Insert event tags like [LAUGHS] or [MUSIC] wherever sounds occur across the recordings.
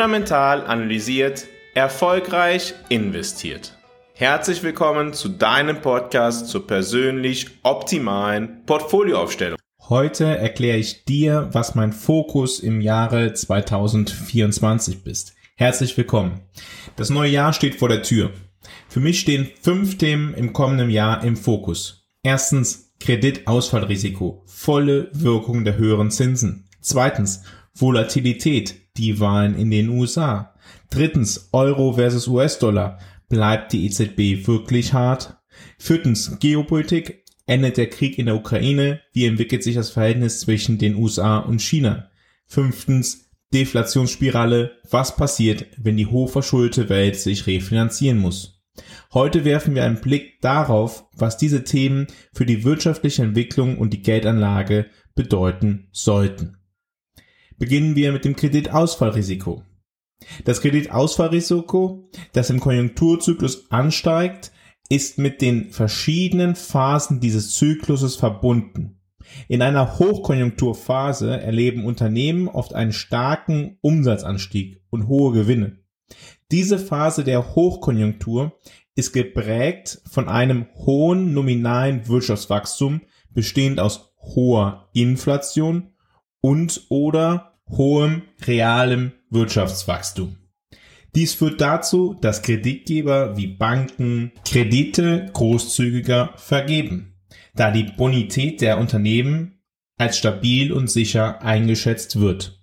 fundamental analysiert, erfolgreich investiert. Herzlich willkommen zu deinem Podcast zur persönlich optimalen Portfolioaufstellung. Heute erkläre ich dir, was mein Fokus im Jahre 2024 ist. Herzlich willkommen. Das neue Jahr steht vor der Tür. Für mich stehen fünf Themen im kommenden Jahr im Fokus. Erstens Kreditausfallrisiko, volle Wirkung der höheren Zinsen. Zweitens Volatilität, die Wahlen in den USA. Drittens Euro versus US-Dollar, Bleibt die EZB wirklich hart? Viertens, Geopolitik. Endet der Krieg in der Ukraine? Wie entwickelt sich das Verhältnis zwischen den USA und China? Fünftens, Deflationsspirale. Was passiert, wenn die hochverschuldete Welt sich refinanzieren muss? Heute werfen wir einen Blick darauf, was diese Themen für die wirtschaftliche Entwicklung und die Geldanlage bedeuten sollten. Beginnen wir mit dem Kreditausfallrisiko. Das Kreditausfallrisiko, das im Konjunkturzyklus ansteigt, ist mit den verschiedenen Phasen dieses Zykluses verbunden. In einer Hochkonjunkturphase erleben Unternehmen oft einen starken Umsatzanstieg und hohe Gewinne. Diese Phase der Hochkonjunktur ist geprägt von einem hohen nominalen Wirtschaftswachstum, bestehend aus hoher Inflation und oder hohem realem Wirtschaftswachstum. Dies führt dazu, dass Kreditgeber wie Banken Kredite großzügiger vergeben, da die Bonität der Unternehmen als stabil und sicher eingeschätzt wird.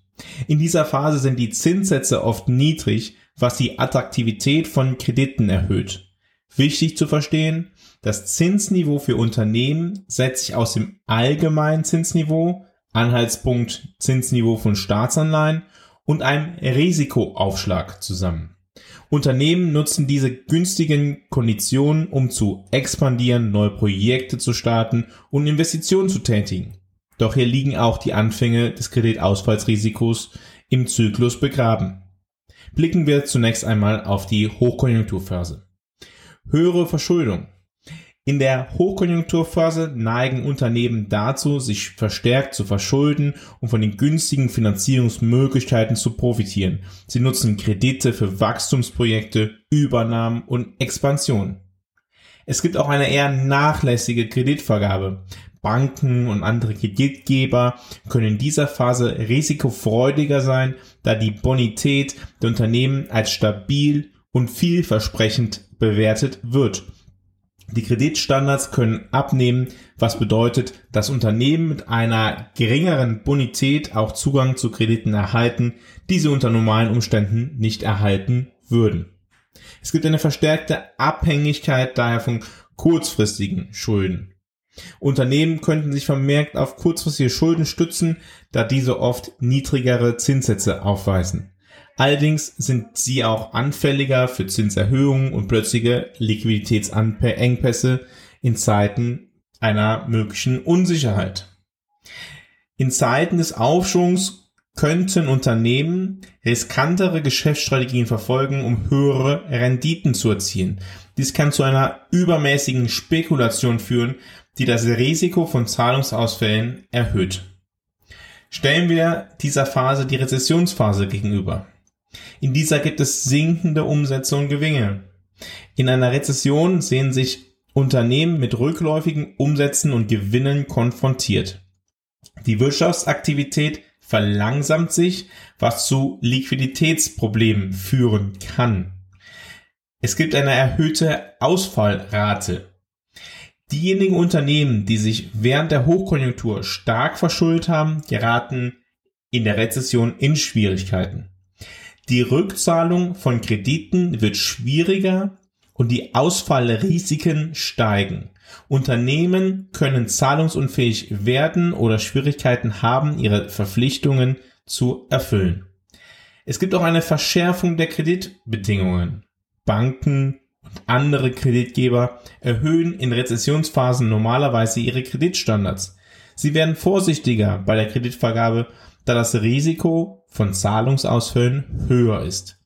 In dieser Phase sind die Zinssätze oft niedrig, was die Attraktivität von Krediten erhöht. Wichtig zu verstehen, das Zinsniveau für Unternehmen setzt sich aus dem allgemeinen Zinsniveau, Anhaltspunkt Zinsniveau von Staatsanleihen und einem Risikoaufschlag zusammen. Unternehmen nutzen diese günstigen Konditionen, um zu expandieren, neue Projekte zu starten und Investitionen zu tätigen. Doch hier liegen auch die Anfänge des Kreditausfallsrisikos im Zyklus begraben. Blicken wir zunächst einmal auf die Hochkonjunkturphase. Höhere Verschuldung. In der Hochkonjunkturphase neigen Unternehmen dazu, sich verstärkt zu verschulden und von den günstigen Finanzierungsmöglichkeiten zu profitieren. Sie nutzen Kredite für Wachstumsprojekte, Übernahmen und Expansion. Es gibt auch eine eher nachlässige Kreditvergabe. Banken und andere Kreditgeber können in dieser Phase risikofreudiger sein, da die Bonität der Unternehmen als stabil und vielversprechend bewertet wird. Die Kreditstandards können abnehmen, was bedeutet, dass Unternehmen mit einer geringeren Bonität auch Zugang zu Krediten erhalten, die sie unter normalen Umständen nicht erhalten würden. Es gibt eine verstärkte Abhängigkeit daher von kurzfristigen Schulden. Unternehmen könnten sich vermerkt auf kurzfristige Schulden stützen, da diese oft niedrigere Zinssätze aufweisen. Allerdings sind sie auch anfälliger für Zinserhöhungen und plötzliche Liquiditätsengpässe in Zeiten einer möglichen Unsicherheit. In Zeiten des Aufschwungs könnten Unternehmen riskantere Geschäftsstrategien verfolgen, um höhere Renditen zu erzielen. Dies kann zu einer übermäßigen Spekulation führen, die das Risiko von Zahlungsausfällen erhöht. Stellen wir dieser Phase die Rezessionsphase gegenüber. In dieser gibt es sinkende Umsätze und Gewinne. In einer Rezession sehen sich Unternehmen mit rückläufigen Umsätzen und Gewinnen konfrontiert. Die Wirtschaftsaktivität verlangsamt sich, was zu Liquiditätsproblemen führen kann. Es gibt eine erhöhte Ausfallrate. Diejenigen Unternehmen, die sich während der Hochkonjunktur stark verschuldet haben, geraten in der Rezession in Schwierigkeiten. Die Rückzahlung von Krediten wird schwieriger und die Ausfallrisiken steigen. Unternehmen können zahlungsunfähig werden oder Schwierigkeiten haben, ihre Verpflichtungen zu erfüllen. Es gibt auch eine Verschärfung der Kreditbedingungen. Banken und andere Kreditgeber erhöhen in Rezessionsphasen normalerweise ihre Kreditstandards. Sie werden vorsichtiger bei der Kreditvergabe da das Risiko von Zahlungsausfällen höher ist.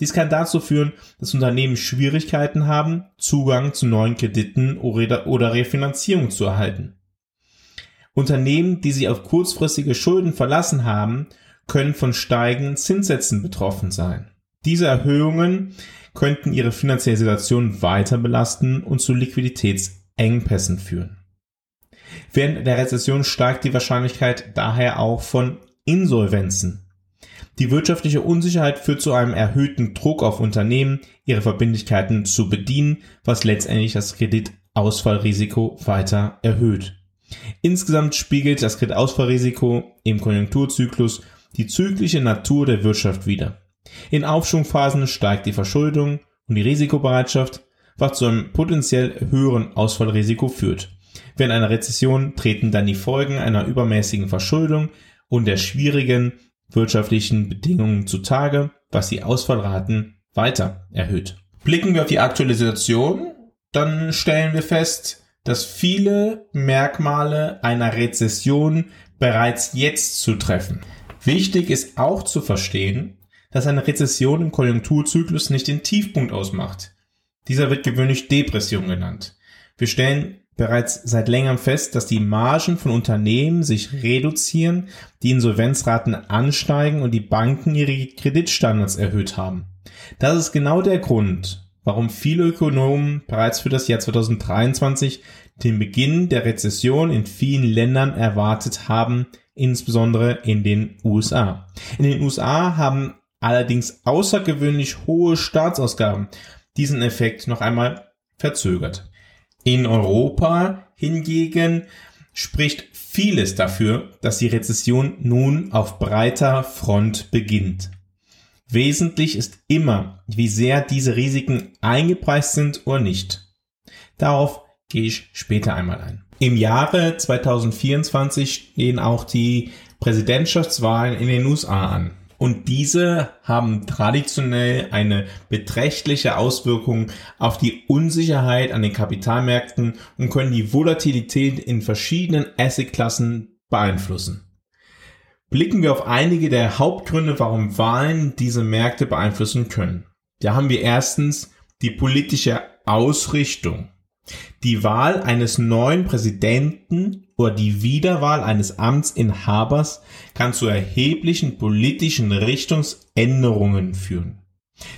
Dies kann dazu führen, dass Unternehmen Schwierigkeiten haben, Zugang zu neuen Krediten oder Refinanzierung zu erhalten. Unternehmen, die sich auf kurzfristige Schulden verlassen haben, können von steigenden Zinssätzen betroffen sein. Diese Erhöhungen könnten ihre finanzielle Situation weiter belasten und zu Liquiditätsengpässen führen. Während der Rezession steigt die Wahrscheinlichkeit daher auch von Insolvenzen. Die wirtschaftliche Unsicherheit führt zu einem erhöhten Druck auf Unternehmen, ihre Verbindlichkeiten zu bedienen, was letztendlich das Kreditausfallrisiko weiter erhöht. Insgesamt spiegelt das Kreditausfallrisiko im Konjunkturzyklus die zyklische Natur der Wirtschaft wider. In Aufschwungphasen steigt die Verschuldung und die Risikobereitschaft, was zu einem potenziell höheren Ausfallrisiko führt. Während einer Rezession treten dann die Folgen einer übermäßigen Verschuldung und der schwierigen wirtschaftlichen Bedingungen zutage, was die Ausfallraten weiter erhöht. Blicken wir auf die aktuelle Situation, dann stellen wir fest, dass viele Merkmale einer Rezession bereits jetzt zu treffen. Wichtig ist auch zu verstehen, dass eine Rezession im Konjunkturzyklus nicht den Tiefpunkt ausmacht. Dieser wird gewöhnlich Depression genannt. Wir stellen bereits seit längerem fest, dass die Margen von Unternehmen sich reduzieren, die Insolvenzraten ansteigen und die Banken ihre Kreditstandards erhöht haben. Das ist genau der Grund, warum viele Ökonomen bereits für das Jahr 2023 den Beginn der Rezession in vielen Ländern erwartet haben, insbesondere in den USA. In den USA haben allerdings außergewöhnlich hohe Staatsausgaben diesen Effekt noch einmal verzögert. In Europa hingegen spricht vieles dafür, dass die Rezession nun auf breiter Front beginnt. Wesentlich ist immer, wie sehr diese Risiken eingepreist sind oder nicht. Darauf gehe ich später einmal ein. Im Jahre 2024 stehen auch die Präsidentschaftswahlen in den USA an. Und diese haben traditionell eine beträchtliche Auswirkung auf die Unsicherheit an den Kapitalmärkten und können die Volatilität in verschiedenen Assetklassen beeinflussen. Blicken wir auf einige der Hauptgründe, warum Wahlen diese Märkte beeinflussen können. Da haben wir erstens die politische Ausrichtung. Die Wahl eines neuen Präsidenten oder die Wiederwahl eines Amtsinhabers kann zu erheblichen politischen Richtungsänderungen führen.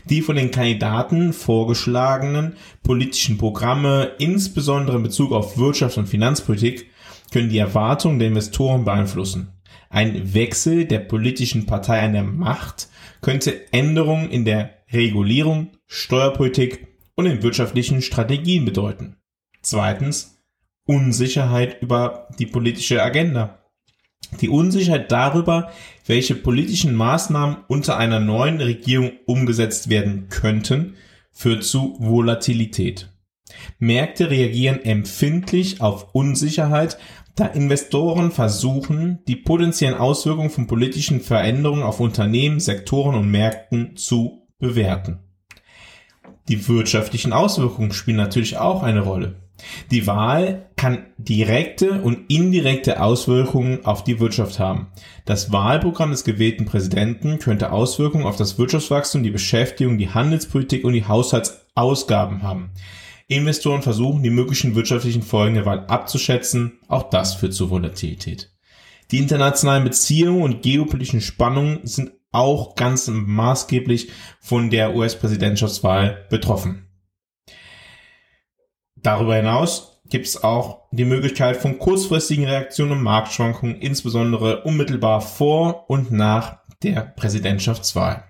Die von den Kandidaten vorgeschlagenen politischen Programme, insbesondere in Bezug auf Wirtschaft und Finanzpolitik, können die Erwartungen der Investoren beeinflussen. Ein Wechsel der politischen Partei an der Macht könnte Änderungen in der Regulierung, Steuerpolitik und in wirtschaftlichen Strategien bedeuten. Zweitens Unsicherheit über die politische Agenda. Die Unsicherheit darüber, welche politischen Maßnahmen unter einer neuen Regierung umgesetzt werden könnten, führt zu Volatilität. Märkte reagieren empfindlich auf Unsicherheit, da Investoren versuchen, die potenziellen Auswirkungen von politischen Veränderungen auf Unternehmen, Sektoren und Märkten zu bewerten. Die wirtschaftlichen Auswirkungen spielen natürlich auch eine Rolle. Die Wahl kann direkte und indirekte Auswirkungen auf die Wirtschaft haben. Das Wahlprogramm des gewählten Präsidenten könnte Auswirkungen auf das Wirtschaftswachstum, die Beschäftigung, die Handelspolitik und die Haushaltsausgaben haben. Investoren versuchen, die möglichen wirtschaftlichen Folgen der Wahl abzuschätzen. Auch das führt zu Volatilität. Die internationalen Beziehungen und geopolitischen Spannungen sind auch ganz maßgeblich von der US-Präsidentschaftswahl betroffen. Darüber hinaus gibt es auch die Möglichkeit von kurzfristigen Reaktionen und Marktschwankungen, insbesondere unmittelbar vor und nach der Präsidentschaftswahl.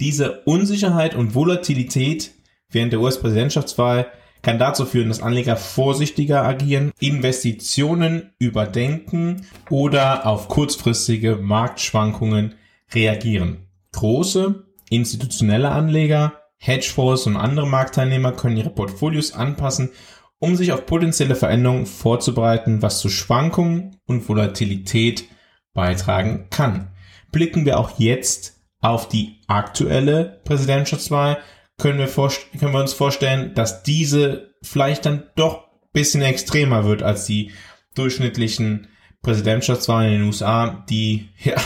Diese Unsicherheit und Volatilität während der US-Präsidentschaftswahl kann dazu führen, dass Anleger vorsichtiger agieren, Investitionen überdenken oder auf kurzfristige Marktschwankungen reagieren. Große institutionelle Anleger Hedgefonds und andere Marktteilnehmer können ihre Portfolios anpassen, um sich auf potenzielle Veränderungen vorzubereiten, was zu Schwankungen und Volatilität beitragen kann. Blicken wir auch jetzt auf die aktuelle Präsidentschaftswahl, können wir, können wir uns vorstellen, dass diese vielleicht dann doch bisschen extremer wird als die durchschnittlichen Präsidentschaftswahlen in den USA, die [LAUGHS] ja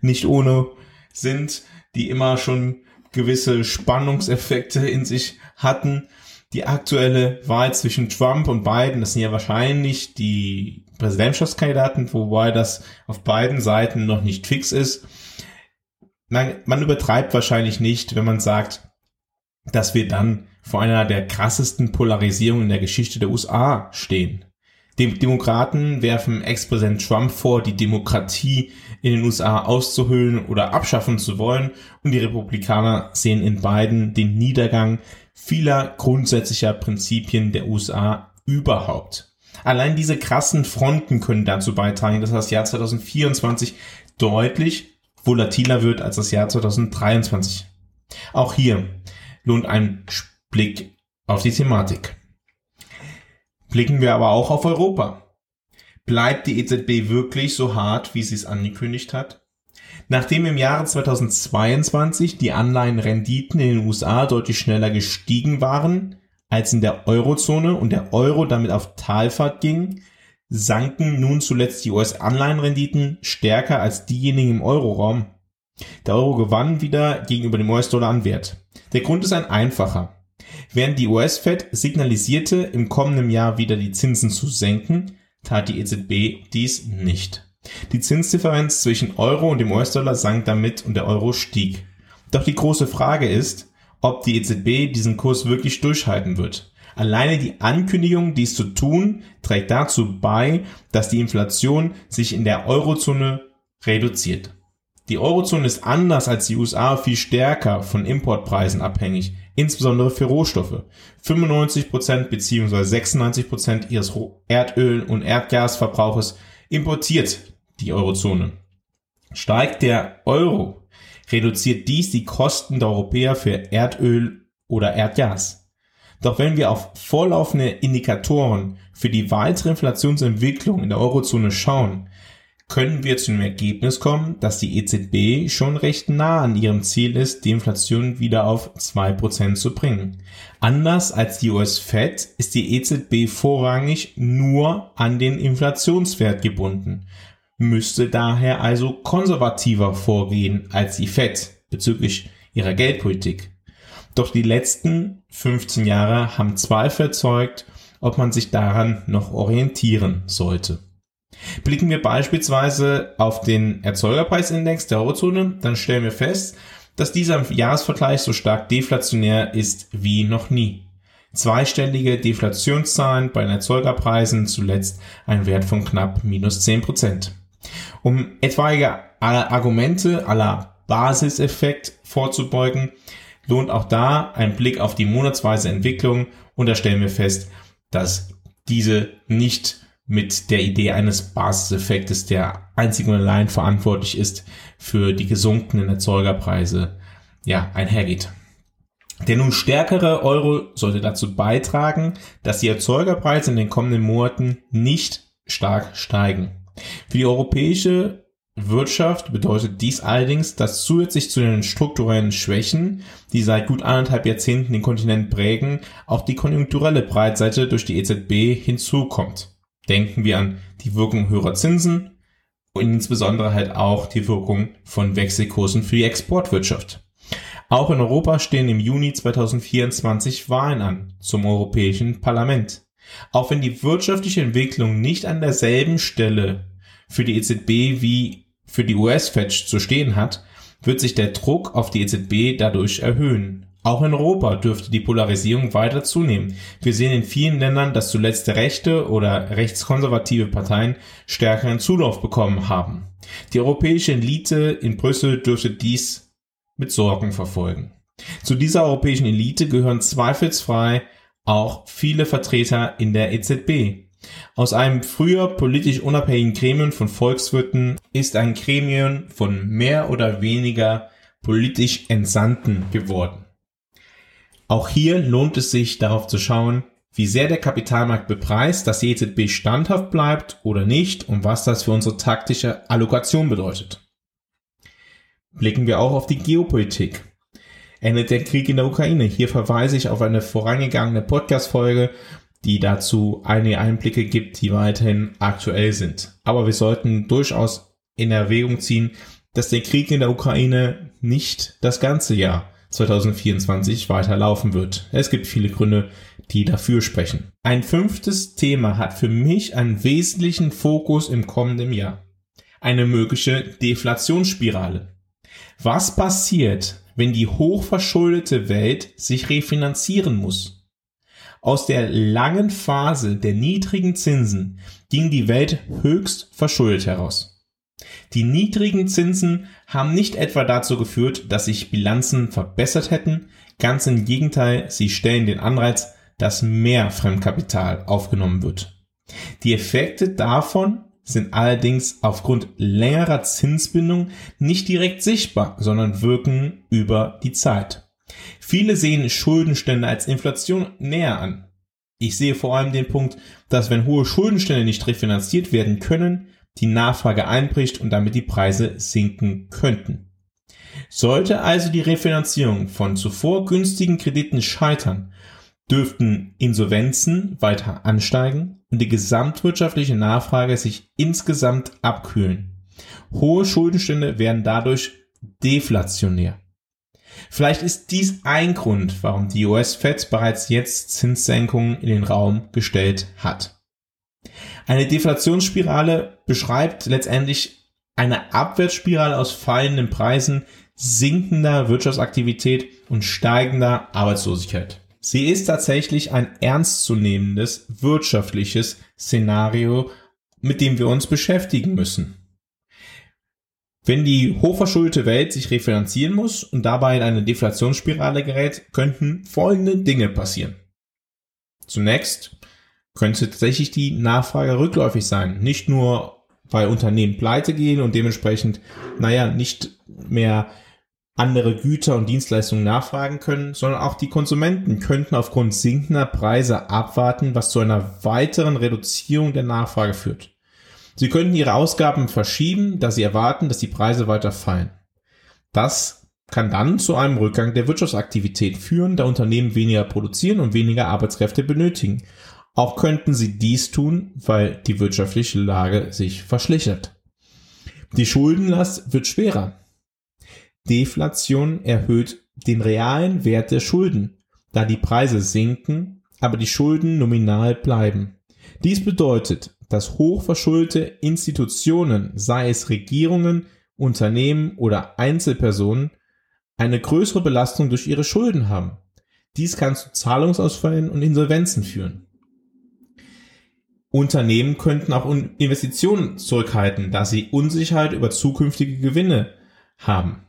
nicht ohne sind, die immer schon gewisse Spannungseffekte in sich hatten. Die aktuelle Wahl zwischen Trump und Biden, das sind ja wahrscheinlich die Präsidentschaftskandidaten, wobei das auf beiden Seiten noch nicht fix ist. Man, man übertreibt wahrscheinlich nicht, wenn man sagt, dass wir dann vor einer der krassesten Polarisierungen in der Geschichte der USA stehen. Die Demokraten werfen Ex-Präsident Trump vor, die Demokratie in den USA auszuhöhlen oder abschaffen zu wollen und die Republikaner sehen in beiden den Niedergang vieler grundsätzlicher Prinzipien der USA überhaupt. Allein diese krassen Fronten können dazu beitragen, dass das Jahr 2024 deutlich volatiler wird als das Jahr 2023. Auch hier lohnt ein Blick auf die Thematik. Blicken wir aber auch auf Europa. Bleibt die EZB wirklich so hart, wie sie es angekündigt hat? Nachdem im Jahre 2022 die Anleihenrenditen in den USA deutlich schneller gestiegen waren als in der Eurozone und der Euro damit auf Talfahrt ging, sanken nun zuletzt die US-Anleihenrenditen stärker als diejenigen im Euroraum. Der Euro gewann wieder gegenüber dem US-Dollar an Wert. Der Grund ist ein einfacher. Während die US-Fed signalisierte, im kommenden Jahr wieder die Zinsen zu senken, tat die EZB dies nicht. Die Zinsdifferenz zwischen Euro und dem US-Dollar sank damit und der Euro stieg. Doch die große Frage ist, ob die EZB diesen Kurs wirklich durchhalten wird. Alleine die Ankündigung, dies zu tun, trägt dazu bei, dass die Inflation sich in der Eurozone reduziert. Die Eurozone ist anders als die USA viel stärker von Importpreisen abhängig, insbesondere für Rohstoffe. 95% bzw. 96% ihres Erdöl- und Erdgasverbrauches importiert die Eurozone. Steigt der Euro, reduziert dies die Kosten der Europäer für Erdöl oder Erdgas. Doch wenn wir auf vorlaufende Indikatoren für die weitere Inflationsentwicklung in der Eurozone schauen, können wir zu dem Ergebnis kommen, dass die EZB schon recht nah an ihrem Ziel ist, die Inflation wieder auf 2% zu bringen. Anders als die US Fed ist die EZB vorrangig nur an den Inflationswert gebunden müsste daher also konservativer vorgehen als die Fed bezüglich ihrer Geldpolitik. Doch die letzten 15 Jahre haben Zweifel erzeugt, ob man sich daran noch orientieren sollte. Blicken wir beispielsweise auf den Erzeugerpreisindex der Eurozone, dann stellen wir fest, dass dieser im Jahresvergleich so stark deflationär ist wie noch nie. Zweistellige Deflationszahlen bei den Erzeugerpreisen, zuletzt ein Wert von knapp minus 10 Prozent. Um etwaige Argumente aller Basiseffekt vorzubeugen, lohnt auch da ein Blick auf die monatsweise Entwicklung und da stellen wir fest, dass diese nicht mit der Idee eines Basiseffektes, der einzig und allein verantwortlich ist für die gesunkenen Erzeugerpreise, ja, einhergeht. Der nun stärkere Euro sollte dazu beitragen, dass die Erzeugerpreise in den kommenden Monaten nicht stark steigen. Für die europäische Wirtschaft bedeutet dies allerdings, dass zusätzlich zu den strukturellen Schwächen, die seit gut anderthalb Jahrzehnten den Kontinent prägen, auch die konjunkturelle Breitseite durch die EZB hinzukommt. Denken wir an die Wirkung höherer Zinsen und insbesondere halt auch die Wirkung von Wechselkursen für die Exportwirtschaft. Auch in Europa stehen im Juni 2024 Wahlen an zum Europäischen Parlament. Auch wenn die wirtschaftliche Entwicklung nicht an derselben Stelle für die EZB wie für die US-Fed zu stehen hat, wird sich der Druck auf die EZB dadurch erhöhen. Auch in Europa dürfte die Polarisierung weiter zunehmen. Wir sehen in vielen Ländern, dass zuletzt rechte oder rechtskonservative Parteien stärkeren Zulauf bekommen haben. Die europäische Elite in Brüssel dürfte dies mit Sorgen verfolgen. Zu dieser europäischen Elite gehören zweifelsfrei auch viele Vertreter in der EZB. Aus einem früher politisch unabhängigen Gremium von Volkswirten ist ein Gremium von mehr oder weniger politisch Entsandten geworden. Auch hier lohnt es sich darauf zu schauen, wie sehr der Kapitalmarkt bepreist, dass die EZB standhaft bleibt oder nicht und was das für unsere taktische Allokation bedeutet. Blicken wir auch auf die Geopolitik endet der Krieg in der Ukraine. Hier verweise ich auf eine vorangegangene Podcast-Folge, die dazu einige Einblicke gibt, die weiterhin aktuell sind. Aber wir sollten durchaus in Erwägung ziehen, dass der Krieg in der Ukraine nicht das ganze Jahr 2024 weiterlaufen wird. Es gibt viele Gründe, die dafür sprechen. Ein fünftes Thema hat für mich einen wesentlichen Fokus im kommenden Jahr. Eine mögliche Deflationsspirale. Was passiert, wenn die hochverschuldete Welt sich refinanzieren muss? Aus der langen Phase der niedrigen Zinsen ging die Welt höchst verschuldet heraus. Die niedrigen Zinsen haben nicht etwa dazu geführt, dass sich Bilanzen verbessert hätten, ganz im Gegenteil, sie stellen den Anreiz, dass mehr Fremdkapital aufgenommen wird. Die Effekte davon sind allerdings aufgrund längerer Zinsbindung nicht direkt sichtbar, sondern wirken über die Zeit. Viele sehen Schuldenstände als Inflation näher an. Ich sehe vor allem den Punkt, dass wenn hohe Schuldenstände nicht refinanziert werden können, die Nachfrage einbricht und damit die Preise sinken könnten. Sollte also die Refinanzierung von zuvor günstigen Krediten scheitern, dürften Insolvenzen weiter ansteigen und die gesamtwirtschaftliche Nachfrage sich insgesamt abkühlen. Hohe Schuldenstände werden dadurch deflationär. Vielleicht ist dies ein Grund, warum die US-Fed bereits jetzt Zinssenkungen in den Raum gestellt hat. Eine Deflationsspirale beschreibt letztendlich eine Abwärtsspirale aus fallenden Preisen, sinkender Wirtschaftsaktivität und steigender Arbeitslosigkeit. Sie ist tatsächlich ein ernstzunehmendes wirtschaftliches Szenario, mit dem wir uns beschäftigen müssen. Wenn die hochverschuldete Welt sich refinanzieren muss und dabei in eine Deflationsspirale gerät, könnten folgende Dinge passieren. Zunächst könnte tatsächlich die Nachfrage rückläufig sein. Nicht nur, weil Unternehmen pleite gehen und dementsprechend, naja, nicht mehr andere Güter und Dienstleistungen nachfragen können, sondern auch die Konsumenten könnten aufgrund sinkender Preise abwarten, was zu einer weiteren Reduzierung der Nachfrage führt. Sie könnten ihre Ausgaben verschieben, da sie erwarten, dass die Preise weiter fallen. Das kann dann zu einem Rückgang der Wirtschaftsaktivität führen, da Unternehmen weniger produzieren und weniger Arbeitskräfte benötigen auch könnten sie dies tun, weil die wirtschaftliche Lage sich verschlechtert. Die Schuldenlast wird schwerer. Deflation erhöht den realen Wert der Schulden, da die Preise sinken, aber die Schulden nominal bleiben. Dies bedeutet, dass hochverschuldete Institutionen, sei es Regierungen, Unternehmen oder Einzelpersonen, eine größere Belastung durch ihre Schulden haben. Dies kann zu Zahlungsausfällen und Insolvenzen führen. Unternehmen könnten auch Investitionen zurückhalten, da sie Unsicherheit über zukünftige Gewinne haben.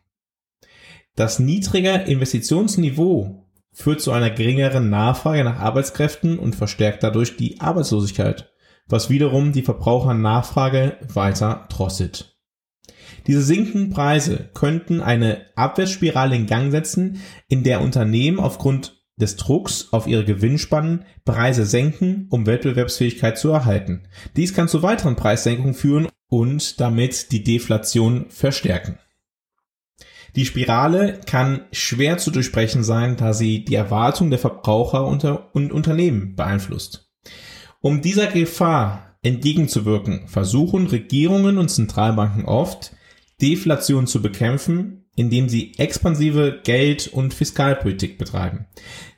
Das niedrige Investitionsniveau führt zu einer geringeren Nachfrage nach Arbeitskräften und verstärkt dadurch die Arbeitslosigkeit, was wiederum die Verbrauchernachfrage weiter drosselt. Diese sinkenden Preise könnten eine Abwärtsspirale in Gang setzen, in der Unternehmen aufgrund des Drucks auf ihre Gewinnspannen Preise senken, um Wettbewerbsfähigkeit zu erhalten. Dies kann zu weiteren Preissenkungen führen und damit die Deflation verstärken. Die Spirale kann schwer zu durchbrechen sein, da sie die Erwartung der Verbraucher und Unternehmen beeinflusst. Um dieser Gefahr entgegenzuwirken, versuchen Regierungen und Zentralbanken oft, Deflation zu bekämpfen, indem sie expansive Geld- und Fiskalpolitik betreiben.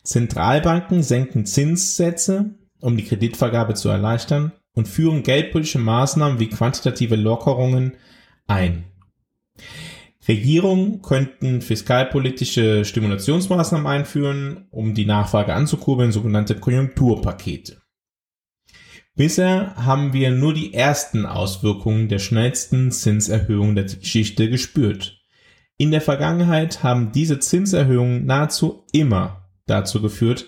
Zentralbanken senken Zinssätze, um die Kreditvergabe zu erleichtern und führen geldpolitische Maßnahmen wie quantitative Lockerungen ein. Regierungen könnten fiskalpolitische Stimulationsmaßnahmen einführen, um die Nachfrage anzukurbeln, sogenannte Konjunkturpakete. Bisher haben wir nur die ersten Auswirkungen der schnellsten Zinserhöhung der Geschichte gespürt. In der Vergangenheit haben diese Zinserhöhungen nahezu immer dazu geführt,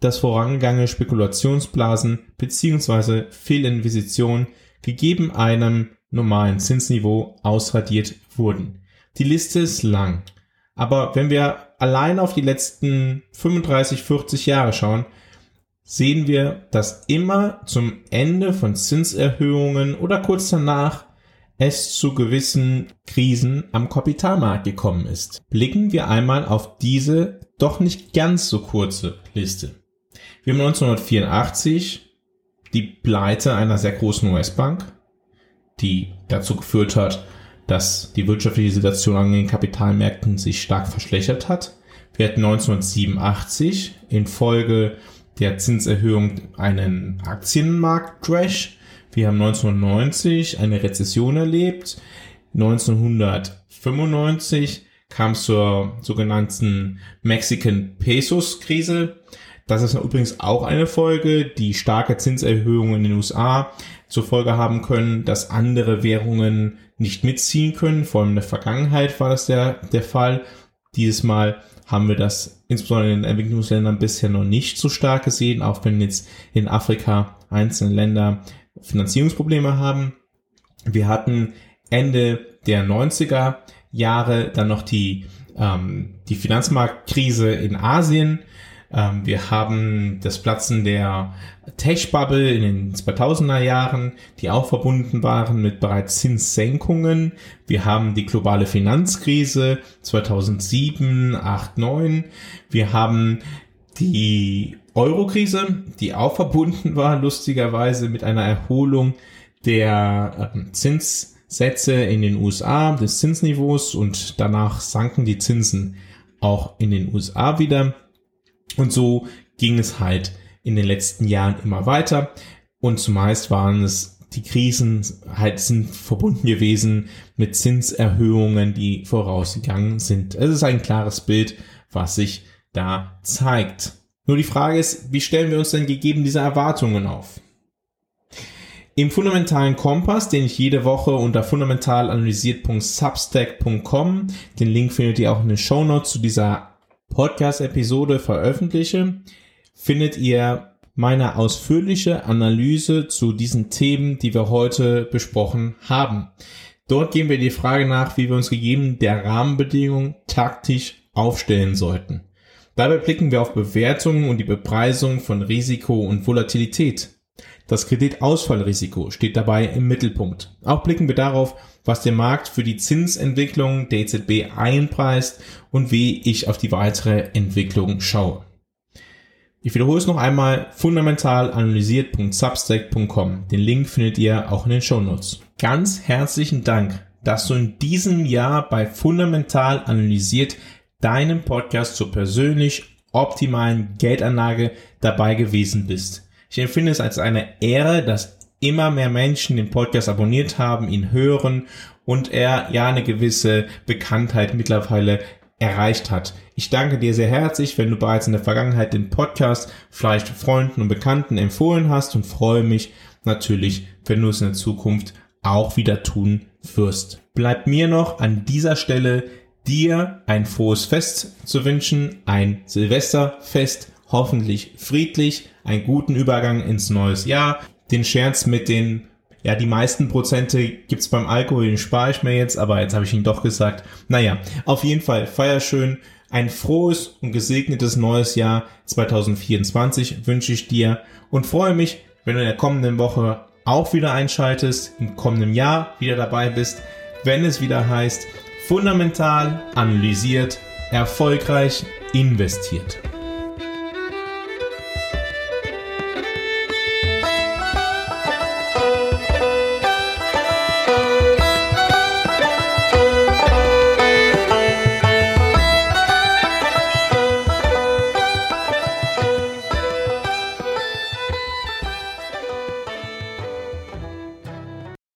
dass vorangegangene Spekulationsblasen bzw. Fehlinvestitionen gegeben einem normalen Zinsniveau ausradiert wurden. Die Liste ist lang. Aber wenn wir allein auf die letzten 35, 40 Jahre schauen, sehen wir, dass immer zum Ende von Zinserhöhungen oder kurz danach es zu gewissen Krisen am Kapitalmarkt gekommen ist. Blicken wir einmal auf diese doch nicht ganz so kurze Liste. Wir haben 1984 die Pleite einer sehr großen US-Bank, die dazu geführt hat, dass die wirtschaftliche Situation an den Kapitalmärkten sich stark verschlechtert hat. Wir hatten 1987 infolge der Zinserhöhung einen Aktienmarkt-Crash. Wir haben 1990 eine Rezession erlebt. 1995 kam es zur sogenannten Mexican Pesos Krise. Das ist übrigens auch eine Folge, die starke Zinserhöhungen in den USA zur Folge haben können, dass andere Währungen nicht mitziehen können. Vor allem in der Vergangenheit war das der, der Fall. Dieses Mal haben wir das insbesondere in den Entwicklungsländern bisher noch nicht so stark gesehen, auch wenn jetzt in Afrika einzelne Länder Finanzierungsprobleme haben. Wir hatten Ende der 90er Jahre dann noch die, ähm, die Finanzmarktkrise in Asien. Ähm, wir haben das Platzen der Tech-Bubble in den 2000er Jahren, die auch verbunden waren mit bereits Zinssenkungen. Wir haben die globale Finanzkrise 2007, 8, 9. Wir haben die Euro-Krise, die auch verbunden war, lustigerweise mit einer Erholung der äh, Zinssätze in den USA, des Zinsniveaus und danach sanken die Zinsen auch in den USA wieder. Und so ging es halt in den letzten Jahren immer weiter. Und zumeist waren es die Krisen halt sind verbunden gewesen mit Zinserhöhungen, die vorausgegangen sind. Es ist ein klares Bild, was sich da zeigt. Nur die Frage ist, wie stellen wir uns denn gegeben diese Erwartungen auf? Im fundamentalen Kompass, den ich jede Woche unter fundamentalanalysiert.substack.com, den Link findet ihr auch in den Show Notes zu dieser Podcast-Episode veröffentliche, findet ihr meine ausführliche Analyse zu diesen Themen, die wir heute besprochen haben. Dort gehen wir die Frage nach, wie wir uns gegeben der Rahmenbedingungen taktisch aufstellen sollten. Dabei blicken wir auf Bewertungen und die Bepreisung von Risiko und Volatilität. Das Kreditausfallrisiko steht dabei im Mittelpunkt. Auch blicken wir darauf, was der Markt für die Zinsentwicklung der EZB einpreist und wie ich auf die weitere Entwicklung schaue. Ich wiederhole es noch einmal, fundamental analysiert.substack.com. Den Link findet ihr auch in den Show Notes. Ganz herzlichen Dank, dass du in diesem Jahr bei Fundamental analysiert deinem Podcast zur persönlich optimalen Geldanlage dabei gewesen bist. Ich empfinde es als eine Ehre, dass immer mehr Menschen den Podcast abonniert haben, ihn hören und er ja eine gewisse Bekanntheit mittlerweile erreicht hat. Ich danke dir sehr herzlich, wenn du bereits in der Vergangenheit den Podcast vielleicht Freunden und Bekannten empfohlen hast und freue mich natürlich, wenn du es in der Zukunft auch wieder tun wirst. Bleibt mir noch an dieser Stelle dir ein frohes Fest zu wünschen, ein Silvesterfest, hoffentlich friedlich, einen guten Übergang ins neues Jahr. Den Scherz mit den, ja, die meisten Prozente gibt's beim Alkohol, den spare ich mir jetzt, aber jetzt habe ich ihn doch gesagt. Naja, auf jeden Fall, feier schön. Ein frohes und gesegnetes neues Jahr 2024 wünsche ich dir und freue mich, wenn du in der kommenden Woche auch wieder einschaltest, im kommenden Jahr wieder dabei bist, wenn es wieder heißt, fundamental, analysiert, erfolgreich investiert.